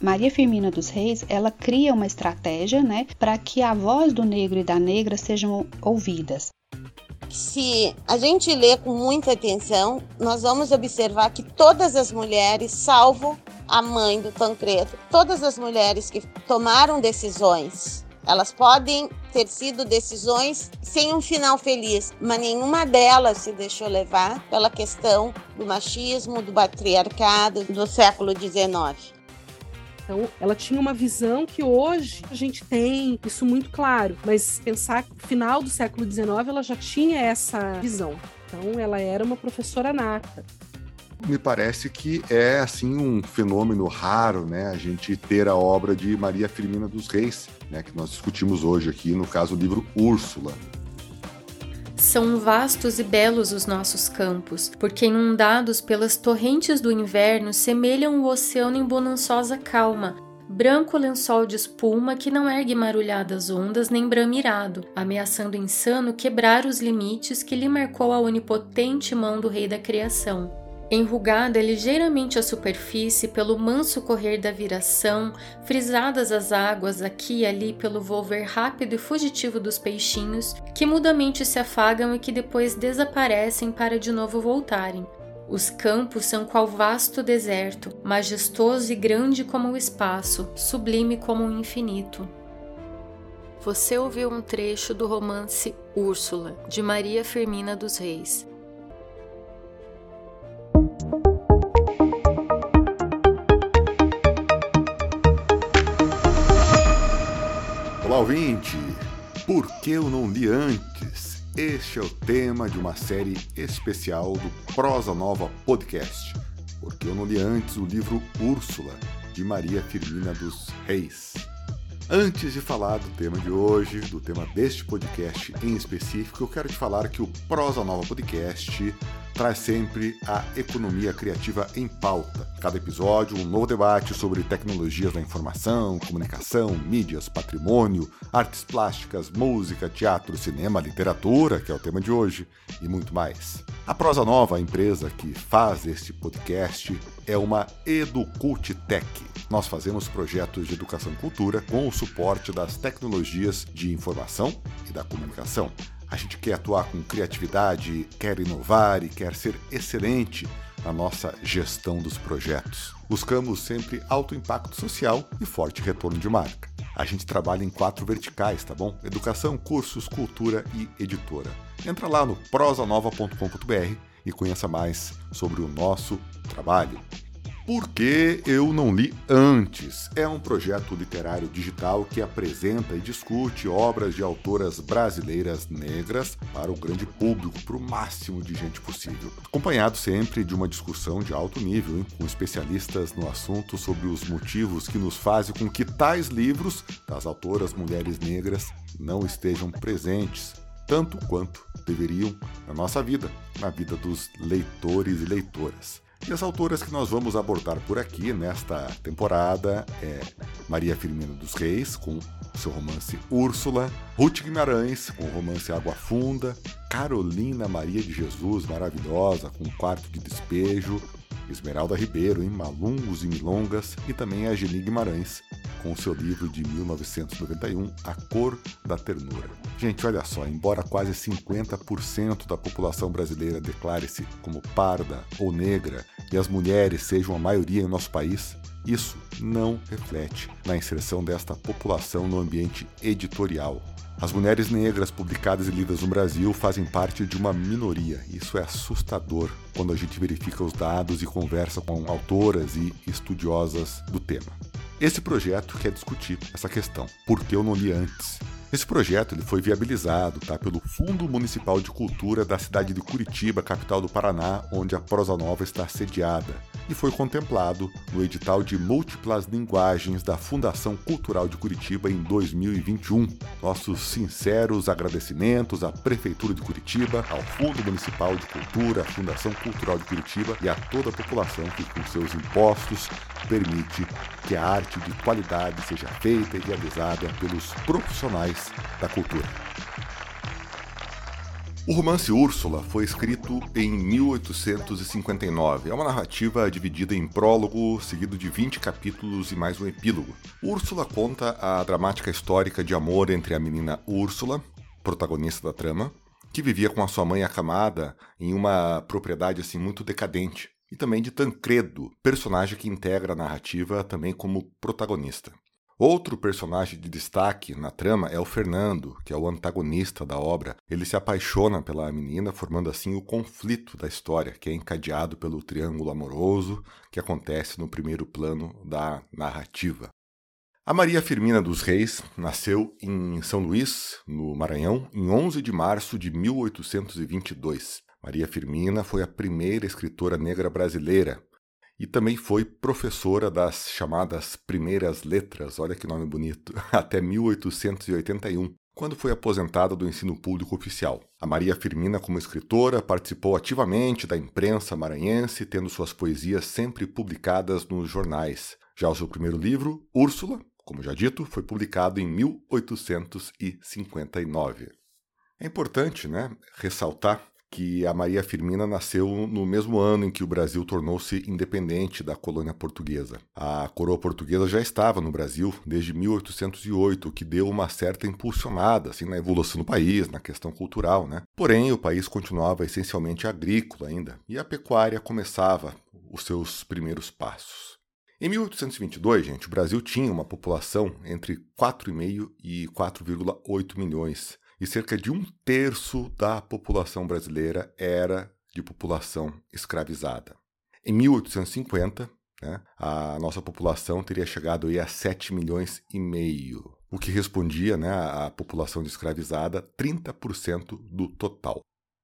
Maria Firmina dos Reis, ela cria uma estratégia, né, para que a voz do negro e da negra sejam ouvidas. Se a gente lê com muita atenção, nós vamos observar que todas as mulheres, salvo a mãe do Tancredo, todas as mulheres que tomaram decisões, elas podem ter sido decisões sem um final feliz, mas nenhuma delas se deixou levar pela questão do machismo, do patriarcado do século XIX. Então, ela tinha uma visão que hoje a gente tem isso muito claro, mas pensar que no final do século XIX ela já tinha essa visão. Então, ela era uma professora nata. Me parece que é assim um fenômeno raro, né? A gente ter a obra de Maria Firmina dos Reis, né? Que nós discutimos hoje aqui no caso do livro Úrsula. São vastos e belos os nossos campos, porque inundados pelas torrentes do inverno semelham o oceano em bonançosa calma, branco lençol de espuma que não ergue marulhadas ondas nem bramirado, ameaçando insano quebrar os limites que lhe marcou a onipotente mão do Rei da Criação. Enrugada ligeiramente a superfície pelo manso correr da viração, frisadas as águas aqui e ali pelo volver rápido e fugitivo dos peixinhos, que mudamente se afagam e que depois desaparecem para de novo voltarem. Os campos são qual vasto deserto, majestoso e grande como o espaço, sublime como o infinito. Você ouviu um trecho do romance Úrsula, de Maria Firmina dos Reis. Olá, ouvinte! Por que eu não li antes? Este é o tema de uma série especial do Prosa Nova Podcast. Porque eu não li antes o livro Úrsula, de Maria Firmina dos Reis. Antes de falar do tema de hoje, do tema deste podcast em específico, eu quero te falar que o Prosa Nova Podcast traz sempre a economia criativa em pauta. Cada episódio, um novo debate sobre tecnologias da informação, comunicação, mídias, patrimônio, artes plásticas, música, teatro, cinema, literatura, que é o tema de hoje, e muito mais. A Prosa Nova, a empresa que faz este podcast, é uma Educult Tech. Nós fazemos projetos de educação e cultura com o suporte das tecnologias de informação e da comunicação. A gente quer atuar com criatividade, quer inovar e quer ser excelente na nossa gestão dos projetos. Buscamos sempre alto impacto social e forte retorno de marca. A gente trabalha em quatro verticais, tá bom? Educação, cursos, cultura e editora. Entra lá no prosanova.com.br e conheça mais sobre o nosso trabalho. Por que eu não li antes? É um projeto literário digital que apresenta e discute obras de autoras brasileiras negras para o grande público, para o máximo de gente possível. Acompanhado sempre de uma discussão de alto nível, hein, com especialistas no assunto sobre os motivos que nos fazem com que tais livros das autoras mulheres negras não estejam presentes tanto quanto deveriam na nossa vida, na vida dos leitores e leitoras. E as autoras que nós vamos abordar por aqui nesta temporada é Maria Firmina dos Reis, com seu romance Úrsula, Ruth Guimarães, com o romance Água Funda, Carolina Maria de Jesus, maravilhosa, com Quarto de Despejo, Esmeralda Ribeiro, em Malungos e Milongas, e também a Geni Guimarães, com seu livro de 1991, A Cor da Ternura. Gente, olha só, embora quase 50% da população brasileira declare-se como parda ou negra e as mulheres sejam a maioria em nosso país, isso não reflete na inserção desta população no ambiente editorial. As mulheres negras publicadas e lidas no Brasil fazem parte de uma minoria. Isso é assustador quando a gente verifica os dados e conversa com autoras e estudiosas do tema. Esse projeto quer discutir essa questão. Por que eu não li antes? Esse projeto ele foi viabilizado tá, pelo Fundo Municipal de Cultura da cidade de Curitiba, capital do Paraná, onde a Prosa Nova está sediada, e foi contemplado no edital de múltiplas linguagens da Fundação Cultural de Curitiba em 2021. Nossos sinceros agradecimentos à Prefeitura de Curitiba, ao Fundo Municipal de Cultura, à Fundação Cultural de Curitiba e a toda a população que, com seus impostos, permite que a arte de qualidade seja feita e realizada pelos profissionais da cultura. O romance Úrsula foi escrito em 1859. É uma narrativa dividida em prólogo, seguido de 20 capítulos e mais um epílogo. Úrsula conta a dramática histórica de amor entre a menina Úrsula, protagonista da trama, que vivia com a sua mãe acamada em uma propriedade assim muito decadente, e também de Tancredo, personagem que integra a narrativa também como protagonista. Outro personagem de destaque na trama é o Fernando, que é o antagonista da obra. Ele se apaixona pela menina, formando assim o conflito da história, que é encadeado pelo triângulo amoroso que acontece no primeiro plano da narrativa. A Maria Firmina dos Reis nasceu em São Luís, no Maranhão, em 11 de março de 1822. Maria Firmina foi a primeira escritora negra brasileira e também foi professora das chamadas primeiras letras, olha que nome bonito, até 1881, quando foi aposentada do ensino público oficial. A Maria Firmina, como escritora, participou ativamente da imprensa maranhense, tendo suas poesias sempre publicadas nos jornais. Já o seu primeiro livro, Úrsula, como já dito, foi publicado em 1859. É importante né, ressaltar que a Maria Firmina nasceu no mesmo ano em que o Brasil tornou-se independente da colônia portuguesa. A coroa portuguesa já estava no Brasil desde 1808, o que deu uma certa impulsionada assim, na evolução do país, na questão cultural. Né? Porém, o país continuava essencialmente agrícola ainda, e a pecuária começava os seus primeiros passos. Em 1822, gente, o Brasil tinha uma população entre 4,5 e 4,8 milhões e cerca de um terço da população brasileira era de população escravizada. Em 1850, né, a nossa população teria chegado a 7 milhões e meio, o que respondia né, à população escravizada 30% do total.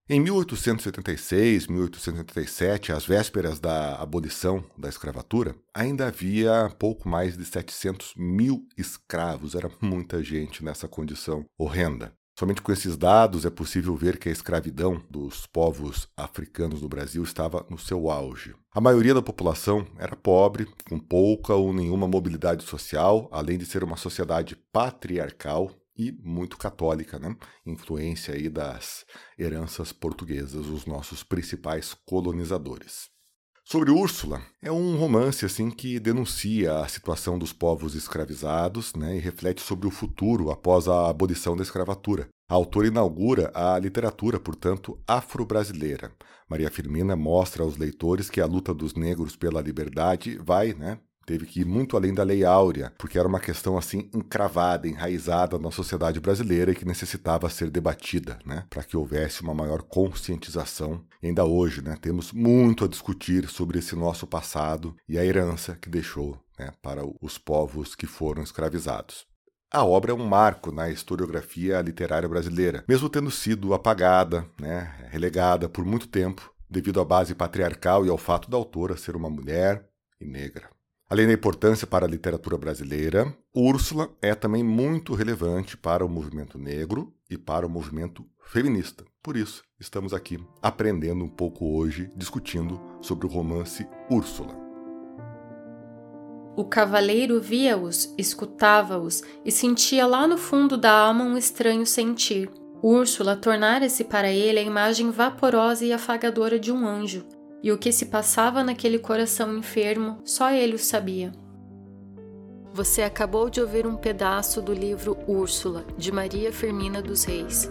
Em 1876, 1877, às vésperas da abolição da escravatura, ainda havia pouco mais de 700 mil escravos. Era muita gente nessa condição horrenda. Somente com esses dados é possível ver que a escravidão dos povos africanos no Brasil estava no seu auge. A maioria da população era pobre, com pouca ou nenhuma mobilidade social, além de ser uma sociedade patriarcal e muito católica, né? influência aí das heranças portuguesas, os nossos principais colonizadores. Sobre Úrsula, é um romance assim que denuncia a situação dos povos escravizados né, e reflete sobre o futuro após a abolição da escravatura. A autora inaugura a literatura, portanto, afro-brasileira. Maria Firmina mostra aos leitores que a luta dos negros pela liberdade vai, né, teve que ir muito além da Lei Áurea, porque era uma questão assim encravada, enraizada na sociedade brasileira e que necessitava ser debatida, né, para que houvesse uma maior conscientização. E ainda hoje, né, temos muito a discutir sobre esse nosso passado e a herança que deixou né, para os povos que foram escravizados. A obra é um marco na historiografia literária brasileira, mesmo tendo sido apagada, né, relegada por muito tempo, devido à base patriarcal e ao fato da autora ser uma mulher e negra. Além da importância para a literatura brasileira, Úrsula é também muito relevante para o movimento negro e para o movimento feminista. Por isso, estamos aqui aprendendo um pouco hoje, discutindo sobre o romance Úrsula. O cavaleiro via-os, escutava-os e sentia lá no fundo da alma um estranho sentir. Úrsula tornara-se para ele a imagem vaporosa e afagadora de um anjo, e o que se passava naquele coração enfermo, só ele o sabia. Você acabou de ouvir um pedaço do livro Úrsula, de Maria Firmina dos Reis.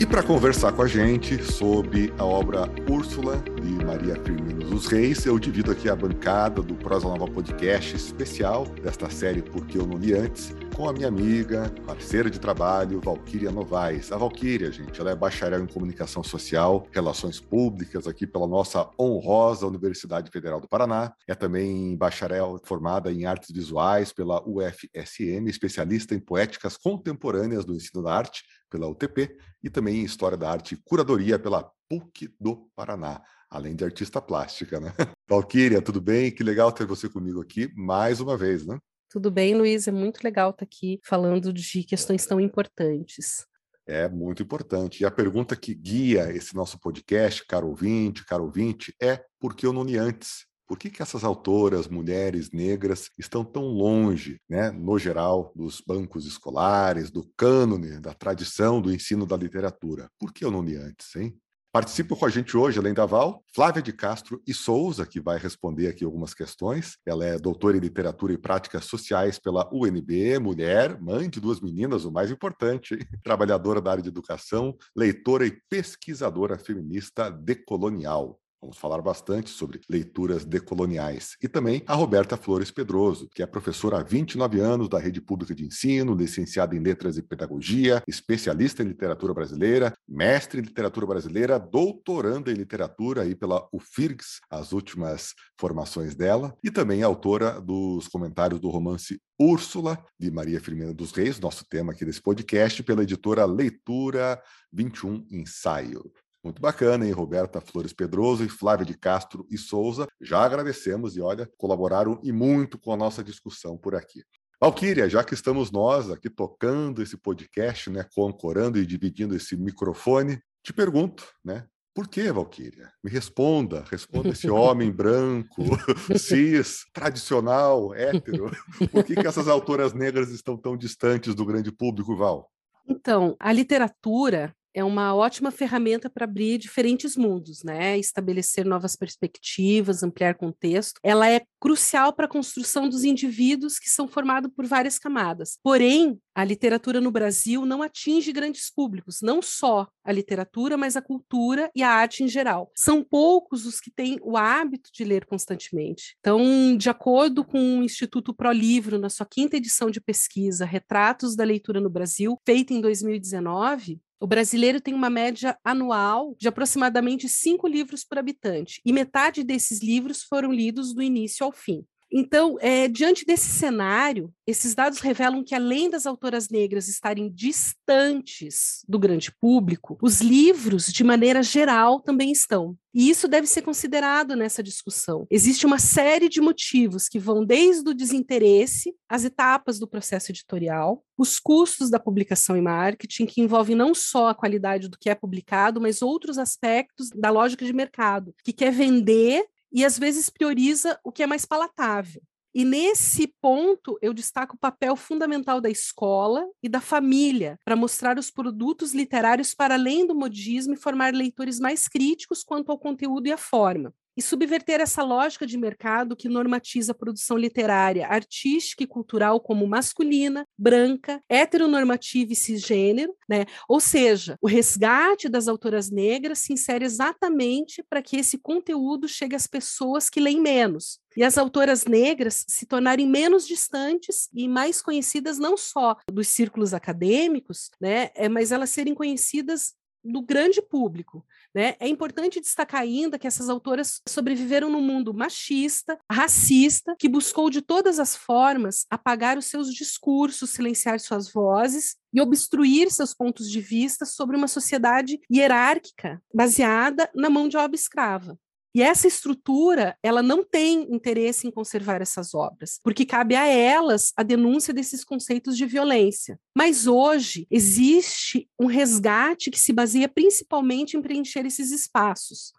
E para conversar com a gente sobre a obra Úrsula, de Maria Firmina dos Reis, eu divido aqui a bancada do Prosa Nova Podcast especial desta série Porque Eu Não Li Antes, com a minha amiga, parceira de trabalho, Valquíria Novaes. A Valquíria, gente, ela é bacharel em Comunicação Social, Relações Públicas aqui pela nossa honrosa Universidade Federal do Paraná. É também bacharel formada em Artes Visuais pela UFSM, especialista em Poéticas Contemporâneas do Ensino da Arte pela UTP e também em História da Arte e Curadoria pela PUC do Paraná, além de artista plástica, né? Valquíria, tudo bem? Que legal ter você comigo aqui mais uma vez, né? Tudo bem, Luiz? É muito legal estar aqui falando de questões tão importantes. É muito importante. E a pergunta que guia esse nosso podcast, caro ouvinte, caro ouvinte, é por que eu não li antes? Por que, que essas autoras, mulheres negras, estão tão longe, né, no geral, dos bancos escolares, do cânone, da tradição do ensino da literatura? Por que eu não li antes, hein? Participa com a gente hoje, além da Val, Flávia de Castro e Souza, que vai responder aqui algumas questões. Ela é doutora em Literatura e Práticas Sociais pela UNB, mulher, mãe de duas meninas, o mais importante, trabalhadora da área de educação, leitora e pesquisadora feminista decolonial. Vamos falar bastante sobre leituras decoloniais. E também a Roberta Flores Pedroso, que é professora há 29 anos da Rede Pública de Ensino, licenciada em Letras e Pedagogia, especialista em literatura brasileira, mestre em literatura brasileira, doutoranda em literatura aí pela UFIRGS, as últimas formações dela, e também autora dos comentários do romance Úrsula, de Maria Firmina dos Reis, nosso tema aqui desse podcast, pela editora Leitura 21 Ensaio. Muito bacana, hein? Roberta Flores Pedroso e Flávia de Castro e Souza. Já agradecemos e, olha, colaboraram e muito com a nossa discussão por aqui. Valquíria, já que estamos nós aqui tocando esse podcast, né, concorando e dividindo esse microfone, te pergunto, né, por que, Valquíria? Me responda, responda esse homem branco, cis, tradicional, hétero. Por que, que essas autoras negras estão tão distantes do grande público, Val? Então, a literatura é uma ótima ferramenta para abrir diferentes mundos, né? Estabelecer novas perspectivas, ampliar contexto. Ela é crucial para a construção dos indivíduos que são formados por várias camadas. Porém, a literatura no Brasil não atinge grandes públicos, não só a literatura, mas a cultura e a arte em geral. São poucos os que têm o hábito de ler constantemente. Então, de acordo com o Instituto Pro Livro, na sua quinta edição de pesquisa, Retratos da Leitura no Brasil, feita em 2019, o brasileiro tem uma média anual de aproximadamente cinco livros por habitante, e metade desses livros foram lidos do início ao fim. Então, é, diante desse cenário, esses dados revelam que, além das autoras negras estarem distantes do grande público, os livros, de maneira geral, também estão. E isso deve ser considerado nessa discussão. Existe uma série de motivos que vão desde o desinteresse, as etapas do processo editorial, os custos da publicação e marketing, que envolvem não só a qualidade do que é publicado, mas outros aspectos da lógica de mercado, que quer vender e às vezes prioriza o que é mais palatável. E nesse ponto, eu destaco o papel fundamental da escola e da família para mostrar os produtos literários para além do modismo e formar leitores mais críticos quanto ao conteúdo e à forma e subverter essa lógica de mercado que normatiza a produção literária, artística e cultural como masculina, branca, heteronormativa e cisgênero, né? Ou seja, o resgate das autoras negras se insere exatamente para que esse conteúdo chegue às pessoas que leem menos, e as autoras negras se tornarem menos distantes e mais conhecidas não só dos círculos acadêmicos, né, é, mas elas serem conhecidas do grande público. Né? É importante destacar ainda que essas autoras sobreviveram num mundo machista, racista, que buscou de todas as formas apagar os seus discursos, silenciar suas vozes e obstruir seus pontos de vista sobre uma sociedade hierárquica baseada na mão de obra escrava. E essa estrutura, ela não tem interesse em conservar essas obras, porque cabe a elas a denúncia desses conceitos de violência. Mas hoje existe um resgate que se baseia principalmente em preencher esses espaços.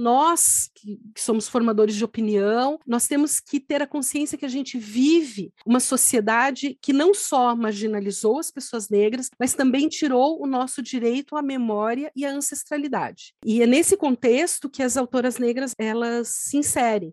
Nós, que, somos formadores de opinião, nós temos que ter a consciência que a gente vive uma sociedade que não só marginalizou as pessoas negras, mas também tirou o nosso direito à memória e à ancestralidade. E é nesse contexto que as autoras negras elas se inserem.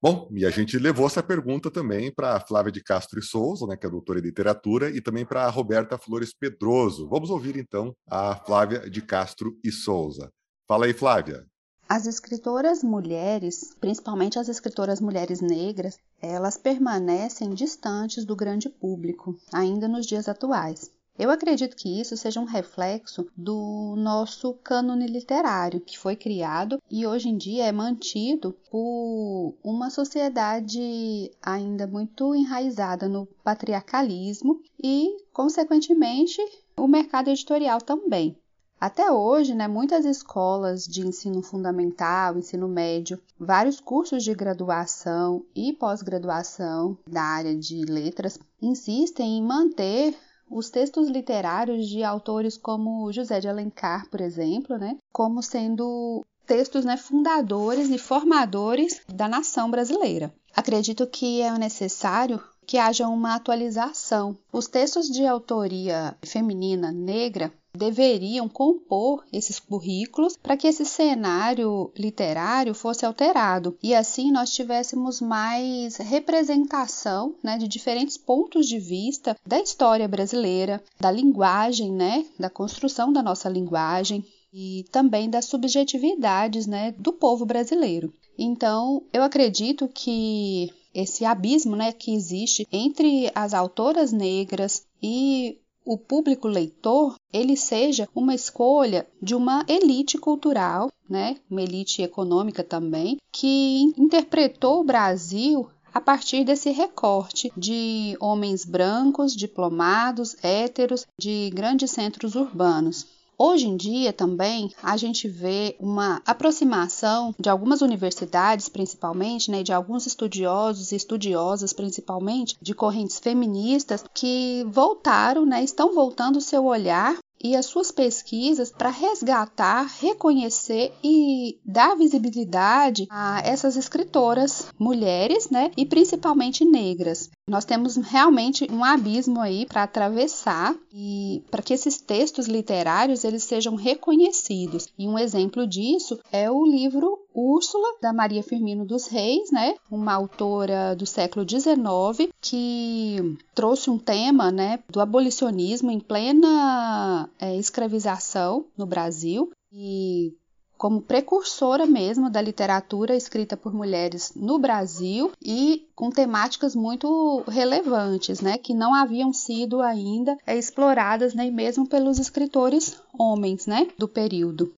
Bom, e a gente levou essa pergunta também para Flávia de Castro e Souza, né, que é doutora em literatura, e também para Roberta Flores Pedroso. Vamos ouvir então a Flávia de Castro e Souza. Fala aí, Flávia. As escritoras mulheres, principalmente as escritoras mulheres negras, elas permanecem distantes do grande público, ainda nos dias atuais. Eu acredito que isso seja um reflexo do nosso cânone literário, que foi criado e hoje em dia é mantido por uma sociedade ainda muito enraizada no patriarcalismo e, consequentemente, o mercado editorial também. Até hoje, né, muitas escolas de ensino fundamental, ensino médio, vários cursos de graduação e pós-graduação da área de letras insistem em manter os textos literários de autores como José de Alencar, por exemplo, né, como sendo textos né, fundadores e formadores da nação brasileira. Acredito que é necessário que haja uma atualização. Os textos de autoria feminina negra deveriam compor esses currículos para que esse cenário literário fosse alterado e assim nós tivéssemos mais representação né, de diferentes pontos de vista da história brasileira, da linguagem, né, da construção da nossa linguagem e também das subjetividades né, do povo brasileiro. Então, eu acredito que esse abismo né, que existe entre as autoras negras e o público leitor ele seja uma escolha de uma elite cultural, né, uma elite econômica também, que interpretou o Brasil a partir desse recorte de homens brancos, diplomados, héteros, de grandes centros urbanos. Hoje em dia também a gente vê uma aproximação de algumas universidades, principalmente, né, de alguns estudiosos e estudiosas, principalmente, de correntes feministas, que voltaram, né, estão voltando o seu olhar e as suas pesquisas para resgatar, reconhecer e dar visibilidade a essas escritoras mulheres, né, e principalmente negras. Nós temos realmente um abismo aí para atravessar e para que esses textos literários eles sejam reconhecidos. E um exemplo disso é o livro Úrsula da Maria Firmino dos Reis, né, uma autora do século XIX que trouxe um tema, né, do abolicionismo em plena é, escravização no Brasil. E como precursora mesmo da literatura escrita por mulheres no Brasil e com temáticas muito relevantes, né, que não haviam sido ainda exploradas nem mesmo pelos escritores homens, né, do período.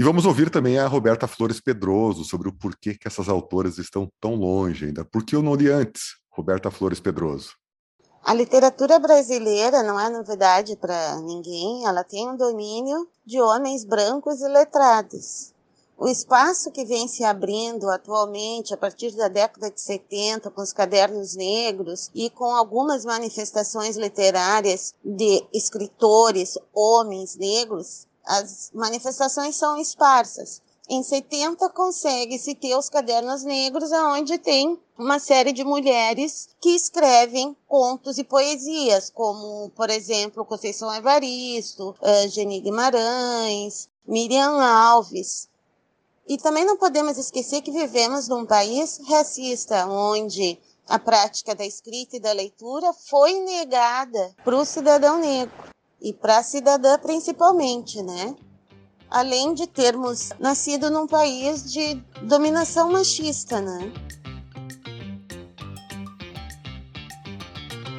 E vamos ouvir também a Roberta Flores Pedroso sobre o porquê que essas autoras estão tão longe ainda. Por que eu não li antes? Roberta Flores Pedroso. A literatura brasileira não é novidade para ninguém, ela tem um domínio de homens brancos e letrados. O espaço que vem se abrindo atualmente, a partir da década de 70, com os cadernos negros e com algumas manifestações literárias de escritores, homens negros, as manifestações são esparsas. Em 70 consegue-se ter os cadernos negros, onde tem uma série de mulheres que escrevem contos e poesias, como, por exemplo, Conceição Evaristo, uh, Geni Guimarães, Miriam Alves. E também não podemos esquecer que vivemos num país racista, onde a prática da escrita e da leitura foi negada para o cidadão negro e para a cidadã principalmente, né? Além de termos nascido num país de dominação machista, né?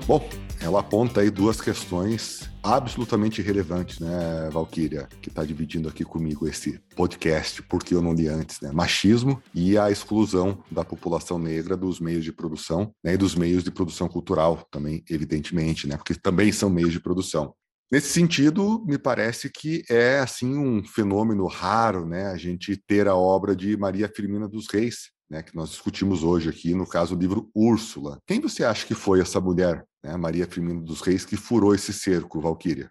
Bom, ela aponta aí duas questões absolutamente relevantes, né, Valkyria, que está dividindo aqui comigo esse podcast, porque eu não li antes, né? Machismo e a exclusão da população negra dos meios de produção, né, e dos meios de produção cultural também, evidentemente, né, porque também são meios de produção. Nesse sentido, me parece que é assim um fenômeno raro, né, a gente ter a obra de Maria Firmina dos Reis, né, que nós discutimos hoje aqui, no caso do livro Úrsula. Quem você acha que foi essa mulher, né, Maria Firmina dos Reis, que furou esse cerco, Valquíria?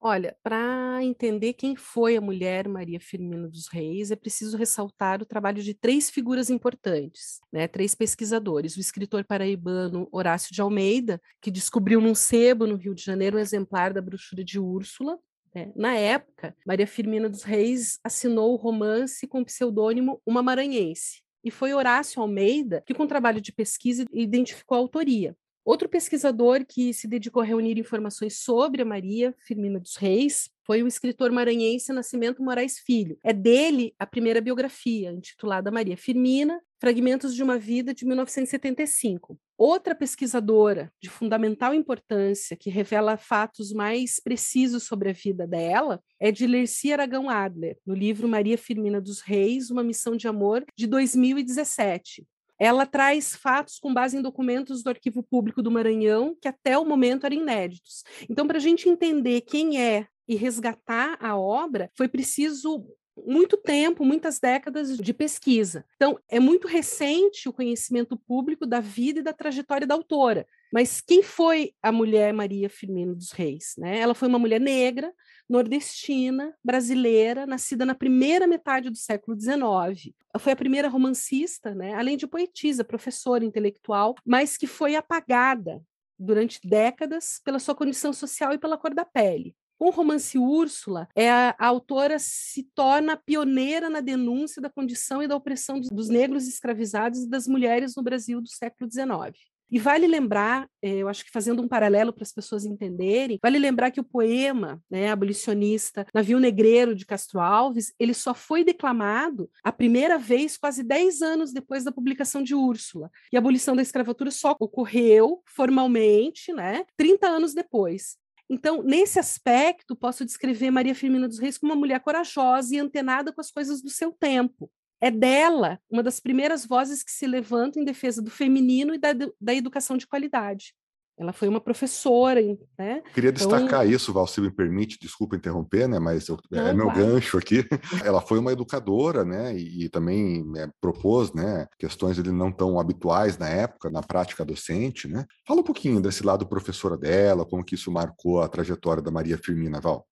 Olha, para entender quem foi a mulher Maria Firmina dos Reis, é preciso ressaltar o trabalho de três figuras importantes, né? três pesquisadores. O escritor paraibano Horácio de Almeida, que descobriu num sebo no Rio de Janeiro um exemplar da brochura de Úrsula. Né? Na época, Maria Firmina dos Reis assinou o romance com o pseudônimo Uma Maranhense. E foi Horácio Almeida que, com trabalho de pesquisa, identificou a autoria. Outro pesquisador que se dedicou a reunir informações sobre a Maria Firmina dos Reis foi o escritor maranhense Nascimento Moraes Filho. É dele a primeira biografia, intitulada Maria Firmina, Fragmentos de uma Vida, de 1975. Outra pesquisadora de fundamental importância, que revela fatos mais precisos sobre a vida dela, é de Lercia Aragão Adler, no livro Maria Firmina dos Reis, Uma Missão de Amor, de 2017 ela traz fatos com base em documentos do Arquivo Público do Maranhão, que até o momento eram inéditos. Então, para a gente entender quem é e resgatar a obra, foi preciso muito tempo, muitas décadas de pesquisa. Então, é muito recente o conhecimento público da vida e da trajetória da autora. Mas quem foi a mulher Maria Firmino dos Reis? Né? Ela foi uma mulher negra, nordestina, brasileira, nascida na primeira metade do século XIX. Ela foi a primeira romancista, né? além de poetisa, professora, intelectual, mas que foi apagada durante décadas pela sua condição social e pela cor da pele. Com o romance Úrsula, é a, a, autora se torna pioneira na denúncia da condição e da opressão dos, dos negros escravizados e das mulheres no Brasil do século XIX. E vale lembrar, eh, eu acho que fazendo um paralelo para as pessoas entenderem, vale lembrar que o poema né, abolicionista Navio Negreiro de Castro Alves, ele só foi declamado a primeira vez quase 10 anos depois da publicação de Úrsula. E a abolição da escravatura só ocorreu formalmente né, 30 anos depois. Então, nesse aspecto, posso descrever Maria Firmina dos Reis como uma mulher corajosa e antenada com as coisas do seu tempo. É dela uma das primeiras vozes que se levantam em defesa do feminino e da, da educação de qualidade. Ela foi uma professora, né? Queria então destacar então... isso, Val, se me permite, desculpa interromper, né? Mas eu, é Não, é meu claro. gancho aqui. Ela foi uma educadora, né? E, e também é, propôs, né? Questões ele não tão habituais na época, na prática docente, né? Fala um pouquinho desse lado professora dela, como que isso marcou a trajetória da Maria Firmina, Val.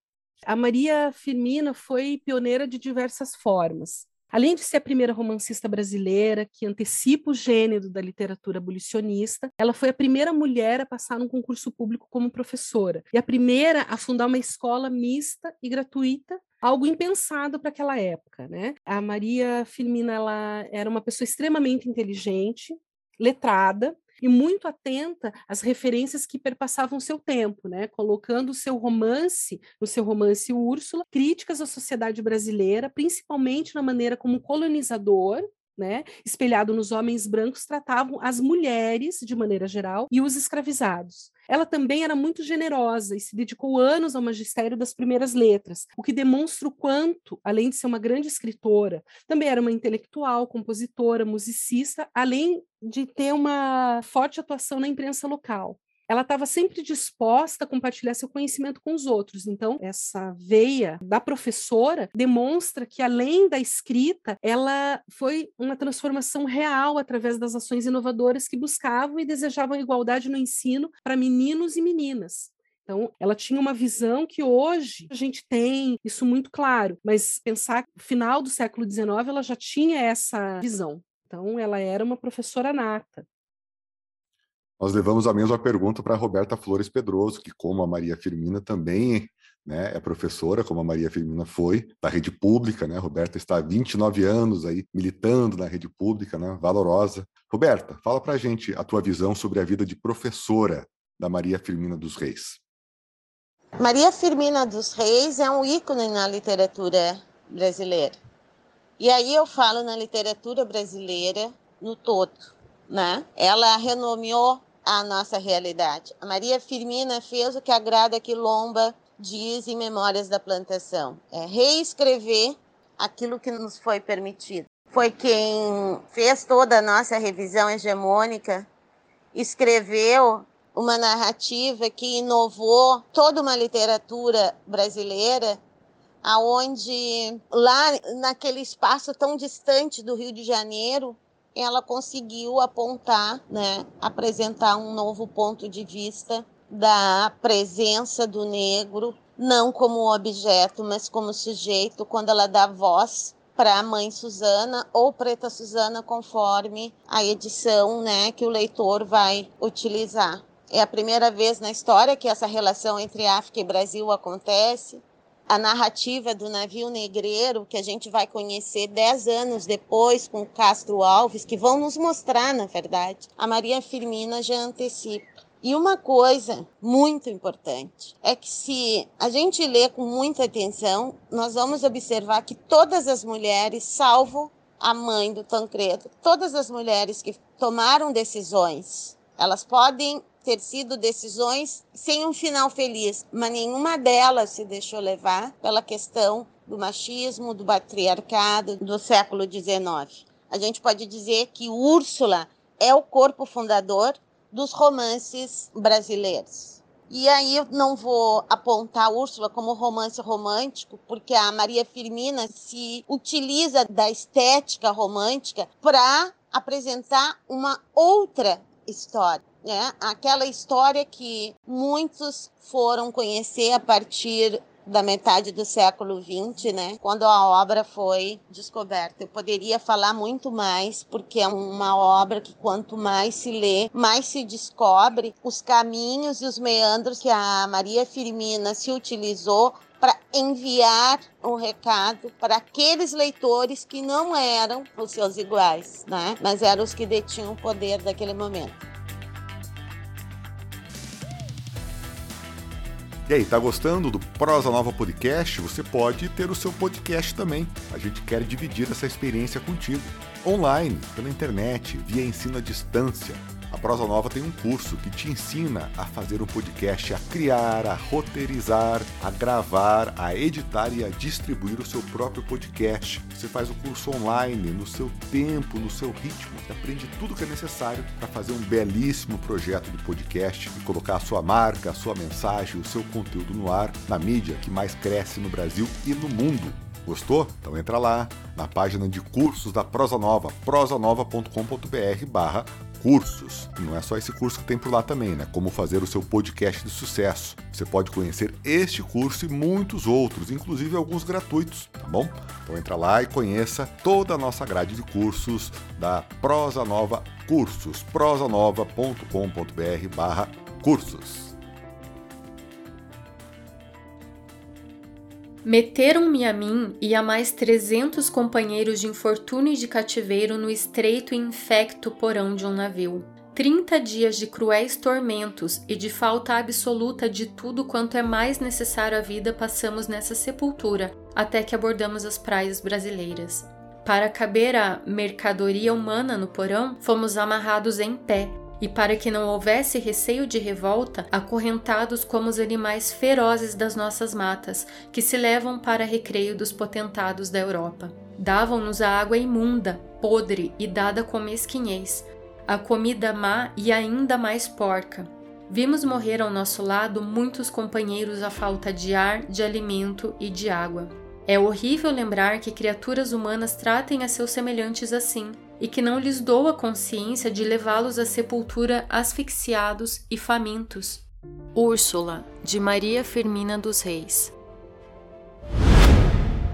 A Maria Firmina foi pioneira de diversas formas. Além de ser a primeira romancista brasileira que antecipa o gênero da literatura abolicionista, ela foi a primeira mulher a passar num concurso público como professora e a primeira a fundar uma escola mista e gratuita algo impensado para aquela época, né? A Maria Firmina ela era uma pessoa extremamente inteligente, letrada, e muito atenta às referências que perpassavam seu tempo, né? colocando o seu romance, no seu romance Úrsula, críticas à sociedade brasileira, principalmente na maneira como colonizador né, espelhado nos homens brancos, tratavam as mulheres, de maneira geral, e os escravizados. Ela também era muito generosa e se dedicou anos ao magistério das primeiras letras, o que demonstra o quanto, além de ser uma grande escritora, também era uma intelectual, compositora, musicista, além de ter uma forte atuação na imprensa local ela estava sempre disposta a compartilhar seu conhecimento com os outros. Então, essa veia da professora demonstra que, além da escrita, ela foi uma transformação real através das ações inovadoras que buscavam e desejavam igualdade no ensino para meninos e meninas. Então, ela tinha uma visão que hoje a gente tem isso muito claro, mas pensar que no final do século XIX ela já tinha essa visão. Então, ela era uma professora nata. Nós levamos a mesma pergunta para Roberta Flores Pedroso, que, como a Maria Firmina, também né, é professora, como a Maria Firmina foi, da rede pública. Né? Roberta está há 29 anos aí militando na rede pública, né? valorosa. Roberta, fala para a gente a tua visão sobre a vida de professora da Maria Firmina dos Reis. Maria Firmina dos Reis é um ícone na literatura brasileira. E aí eu falo na literatura brasileira no todo. Né? Ela renomeou a nossa realidade. A Maria Firmina fez o que agrada Quilomba diz em Memórias da Plantação: é reescrever aquilo que nos foi permitido. Foi quem fez toda a nossa revisão hegemônica, escreveu uma narrativa que inovou toda uma literatura brasileira, aonde lá naquele espaço tão distante do Rio de Janeiro, ela conseguiu apontar, né, apresentar um novo ponto de vista da presença do negro, não como objeto, mas como sujeito, quando ela dá voz para a mãe Susana ou Preta Susana, conforme a edição né, que o leitor vai utilizar. É a primeira vez na história que essa relação entre África e Brasil acontece a narrativa do navio negreiro, que a gente vai conhecer dez anos depois com Castro Alves, que vão nos mostrar, na verdade, a Maria Firmina já antecipa. E uma coisa muito importante é que se a gente lê com muita atenção, nós vamos observar que todas as mulheres, salvo a mãe do Tancredo, todas as mulheres que tomaram decisões, elas podem ter sido decisões sem um final feliz, mas nenhuma delas se deixou levar pela questão do machismo, do patriarcado do século XIX. A gente pode dizer que Úrsula é o corpo fundador dos romances brasileiros. E aí eu não vou apontar Úrsula como romance romântico, porque a Maria Firmina se utiliza da estética romântica para apresentar uma outra história. Né? Aquela história que muitos foram conhecer a partir da metade do século XX, né, quando a obra foi descoberta. Eu poderia falar muito mais, porque é uma obra que quanto mais se lê, mais se descobre os caminhos e os meandros que a Maria Firmina se utilizou para enviar um recado para aqueles leitores que não eram os seus iguais, né? mas eram os que detinham o poder daquele momento. E aí, tá gostando do Prosa Nova Podcast? Você pode ter o seu podcast também. A gente quer dividir essa experiência contigo. Online, pela internet, via ensino à distância a Prosa Nova tem um curso que te ensina a fazer um podcast, a criar, a roteirizar, a gravar, a editar e a distribuir o seu próprio podcast. Você faz o curso online, no seu tempo, no seu ritmo. Você aprende tudo o que é necessário para fazer um belíssimo projeto de podcast e colocar a sua marca, a sua mensagem, o seu conteúdo no ar, na mídia que mais cresce no Brasil e no mundo. Gostou? Então entra lá na página de cursos da Prosa Nova, prosanova.com.br barra cursos. Não é só esse curso que tem por lá também, né? Como fazer o seu podcast de sucesso. Você pode conhecer este curso e muitos outros, inclusive alguns gratuitos, tá bom? Então entra lá e conheça toda a nossa grade de cursos da Prosa Nova Cursos, prosanova.com.br barra cursos. Meteram-me a mim e a mais trezentos companheiros de infortúnio e de cativeiro no estreito e infecto porão de um navio. Trinta dias de cruéis tormentos e de falta absoluta de tudo quanto é mais necessário à vida passamos nessa sepultura, até que abordamos as praias brasileiras. Para caber a mercadoria humana no porão, fomos amarrados em pé, e para que não houvesse receio de revolta, acorrentados como os animais ferozes das nossas matas, que se levam para recreio dos potentados da Europa. Davam-nos a água imunda, podre e dada com mesquinhez, a comida má e ainda mais porca. Vimos morrer ao nosso lado muitos companheiros à falta de ar, de alimento e de água. É horrível lembrar que criaturas humanas tratem a seus semelhantes assim, e que não lhes dou a consciência de levá-los à sepultura asfixiados e famintos. Úrsula, de Maria Firmina dos Reis.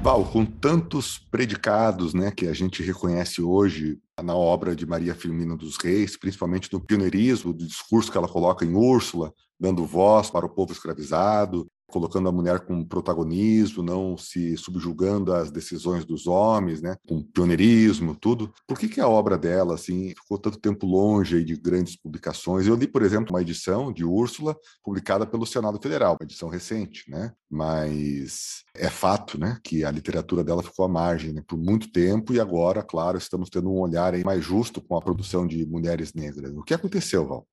Val, com tantos predicados né, que a gente reconhece hoje na obra de Maria Firmina dos Reis, principalmente no pioneirismo, do discurso que ela coloca em Úrsula, dando voz para o povo escravizado, colocando a mulher com protagonismo, não se subjugando às decisões dos homens, né, com pioneirismo, tudo. Por que, que a obra dela assim ficou tanto tempo longe de grandes publicações? Eu li, por exemplo, uma edição de Úrsula publicada pelo Senado Federal, uma edição recente, né? Mas é fato, né, que a literatura dela ficou à margem né, por muito tempo e agora, claro, estamos tendo um olhar mais justo com a produção de mulheres negras. O que aconteceu, Val?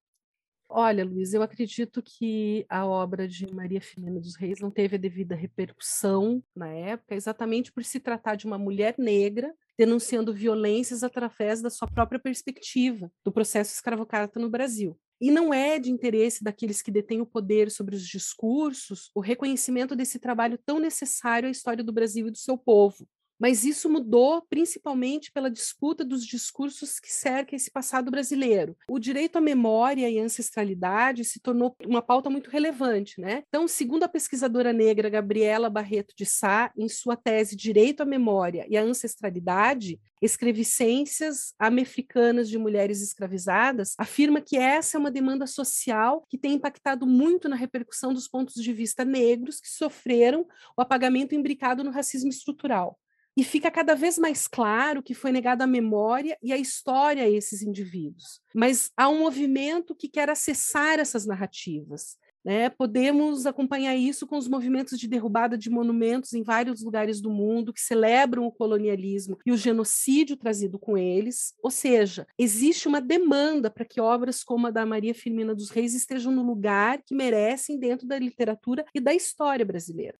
Olha, Luiz, eu acredito que a obra de Maria Filomena dos Reis não teve a devida repercussão na época, exatamente por se tratar de uma mulher negra denunciando violências através da sua própria perspectiva do processo escravocrata no Brasil. E não é de interesse daqueles que detêm o poder sobre os discursos o reconhecimento desse trabalho tão necessário à história do Brasil e do seu povo. Mas isso mudou principalmente pela disputa dos discursos que cercam esse passado brasileiro. O direito à memória e ancestralidade se tornou uma pauta muito relevante, né? Então, segundo a pesquisadora negra Gabriela Barreto de Sá, em sua tese Direito à Memória e à Ancestralidade, Escreviscências Americanas de Mulheres Escravizadas, afirma que essa é uma demanda social que tem impactado muito na repercussão dos pontos de vista negros que sofreram o apagamento imbricado no racismo estrutural. E fica cada vez mais claro que foi negada a memória e a história a esses indivíduos. Mas há um movimento que quer acessar essas narrativas. Né? Podemos acompanhar isso com os movimentos de derrubada de monumentos em vários lugares do mundo que celebram o colonialismo e o genocídio trazido com eles. Ou seja, existe uma demanda para que obras como a da Maria Firmina dos Reis estejam no lugar que merecem dentro da literatura e da história brasileira.